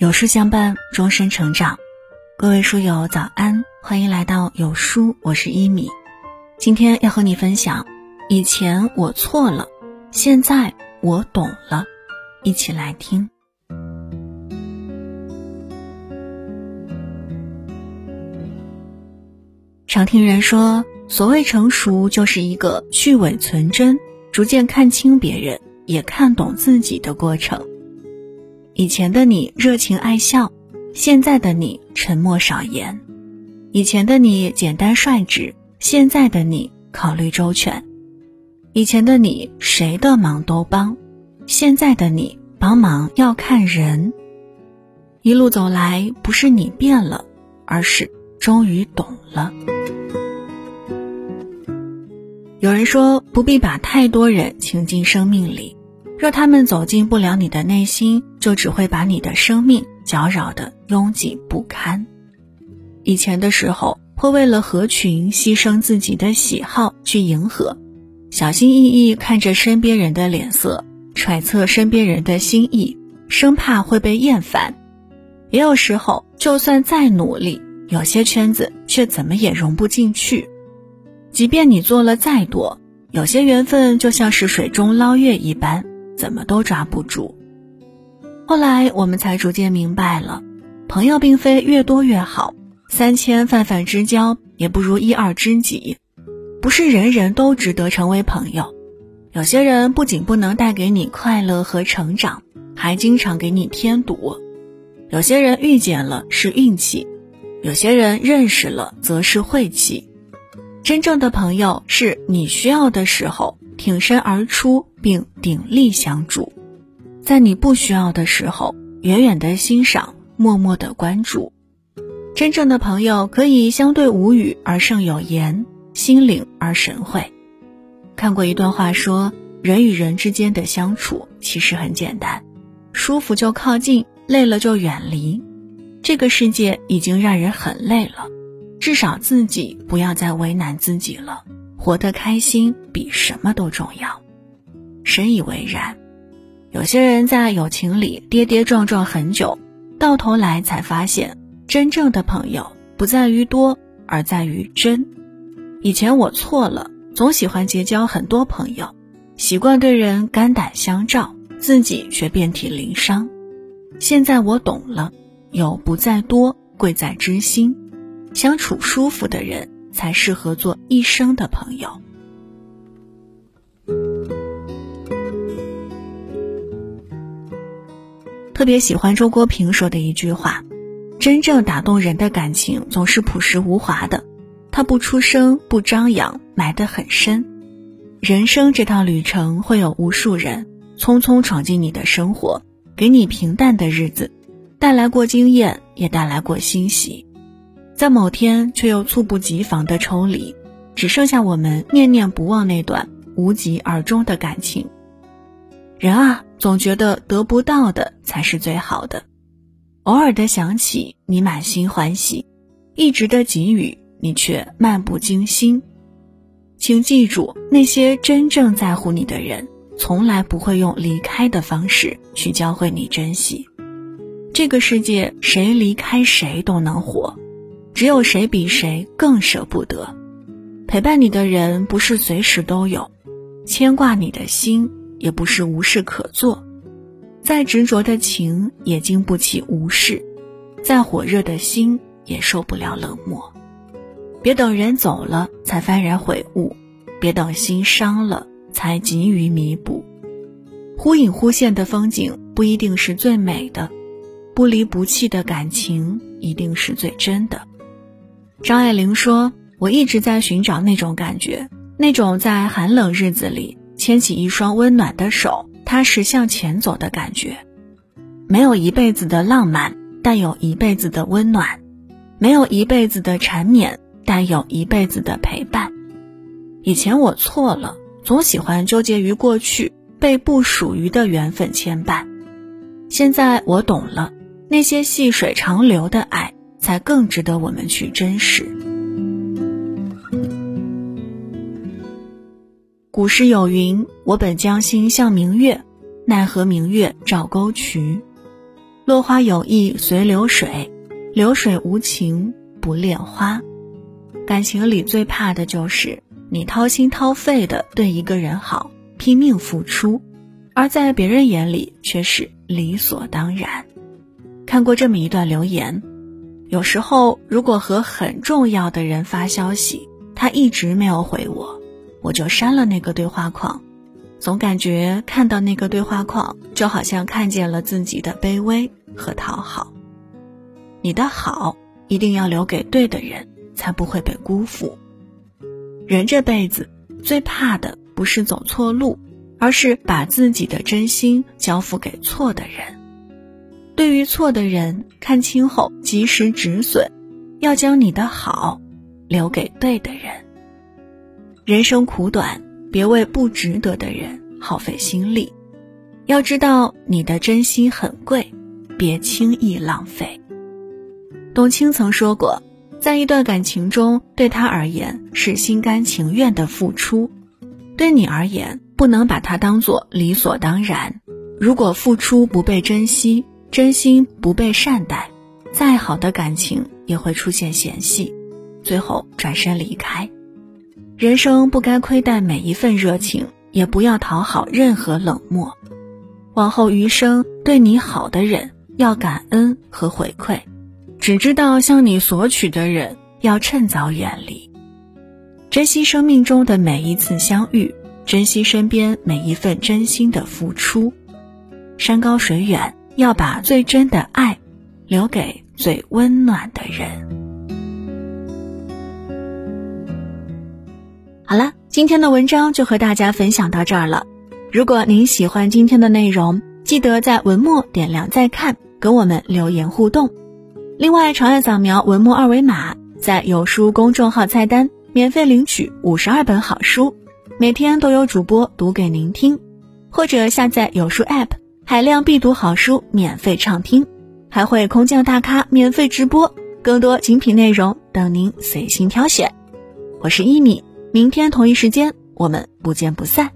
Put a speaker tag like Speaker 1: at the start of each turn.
Speaker 1: 有书相伴，终身成长。各位书友早安，欢迎来到有书，我是一米。今天要和你分享，以前我错了，现在我懂了。一起来听。常听人说，所谓成熟，就是一个去伪存真，逐渐看清别人，也看懂自己的过程。以前的你热情爱笑，现在的你沉默少言；以前的你简单率直，现在的你考虑周全；以前的你谁的忙都帮，现在的你帮忙要看人。一路走来，不是你变了，而是终于懂了。有人说，不必把太多人请进生命里。若他们走进不了你的内心，就只会把你的生命搅扰得拥挤不堪。以前的时候，会为了合群牺牲自己的喜好去迎合，小心翼翼看着身边人的脸色，揣测身边人的心意，生怕会被厌烦。也有时候，就算再努力，有些圈子却怎么也融不进去。即便你做了再多，有些缘分就像是水中捞月一般。怎么都抓不住。后来我们才逐渐明白了，朋友并非越多越好，三千泛泛之交也不如一二知己。不是人人都值得成为朋友。有些人不仅不能带给你快乐和成长，还经常给你添堵。有些人遇见了是运气，有些人认识了则是晦气。真正的朋友是你需要的时候。挺身而出，并鼎力相助，在你不需要的时候，远远的欣赏，默默的关注。真正的朋友可以相对无语而胜有言，心领而神会。看过一段话，说人与人之间的相处其实很简单，舒服就靠近，累了就远离。这个世界已经让人很累了，至少自己不要再为难自己了。活得开心比什么都重要，深以为然。有些人在友情里跌跌撞撞很久，到头来才发现，真正的朋友不在于多，而在于真。以前我错了，总喜欢结交很多朋友，习惯对人肝胆相照，自己却遍体鳞伤。现在我懂了，友不在多，贵在知心，相处舒服的人。才适合做一生的朋友。特别喜欢周国平说的一句话：“真正打动人的感情总是朴实无华的，他不出声，不张扬，埋得很深。人生这趟旅程会有无数人匆匆闯进你的生活，给你平淡的日子，带来过经验，也带来过欣喜。”在某天，却又猝不及防的抽离，只剩下我们念念不忘那段无疾而终的感情。人啊，总觉得得不到的才是最好的，偶尔的想起你满心欢喜，一直的给予你却漫不经心。请记住，那些真正在乎你的人，从来不会用离开的方式去教会你珍惜。这个世界，谁离开谁都能活。只有谁比谁更舍不得，陪伴你的人不是随时都有，牵挂你的心也不是无事可做。再执着的情也经不起无视，再火热的心也受不了冷漠。别等人走了才幡然悔悟，别等心伤了才急于弥补。忽隐忽现的风景不一定是最美的，不离不弃的感情一定是最真的。张爱玲说：“我一直在寻找那种感觉，那种在寒冷日子里牵起一双温暖的手，踏实向前走的感觉。没有一辈子的浪漫，但有一辈子的温暖；没有一辈子的缠绵，但有一辈子的陪伴。以前我错了，总喜欢纠结于过去，被不属于的缘分牵绊。现在我懂了，那些细水长流的爱。”才更值得我们去珍视。古诗有云：“我本将心向明月，奈何明月照沟渠。”落花有意随流水，流水无情不恋花。感情里最怕的就是你掏心掏肺的对一个人好，拼命付出，而在别人眼里却是理所当然。看过这么一段留言：有时候如果和很重要的人发消息，他一直没有回我，我就删了那个对话框。总感觉看到那个对话框，就好像看见了自己的卑微和讨好。你的好一定要留给对的人，才不会被辜负。人这辈子最怕的不是走错路，而是把自己的真心交付给错的人。对于错的人，看清后及时止损，要将你的好留给对的人。人生苦短。别为不值得的人耗费心力，要知道你的真心很贵，别轻易浪费。董卿曾说过，在一段感情中，对他而言是心甘情愿的付出，对你而言不能把它当做理所当然。如果付出不被珍惜，真心不被善待，再好的感情也会出现嫌隙，最后转身离开。人生不该亏待每一份热情，也不要讨好任何冷漠。往后余生，对你好的人要感恩和回馈，只知道向你索取的人要趁早远离。珍惜生命中的每一次相遇，珍惜身边每一份真心的付出。山高水远，要把最真的爱留给最温暖的人。好了，今天的文章就和大家分享到这儿了。如果您喜欢今天的内容，记得在文末点亮再看，跟我们留言互动。另外，长按扫描文末二维码，在有书公众号菜单免费领取五十二本好书，每天都有主播读给您听。或者下载有书 App，海量必读好书免费畅听，还会空降大咖免费直播，更多精品内容等您随心挑选。我是一米。明天同一时间，我们不见不散。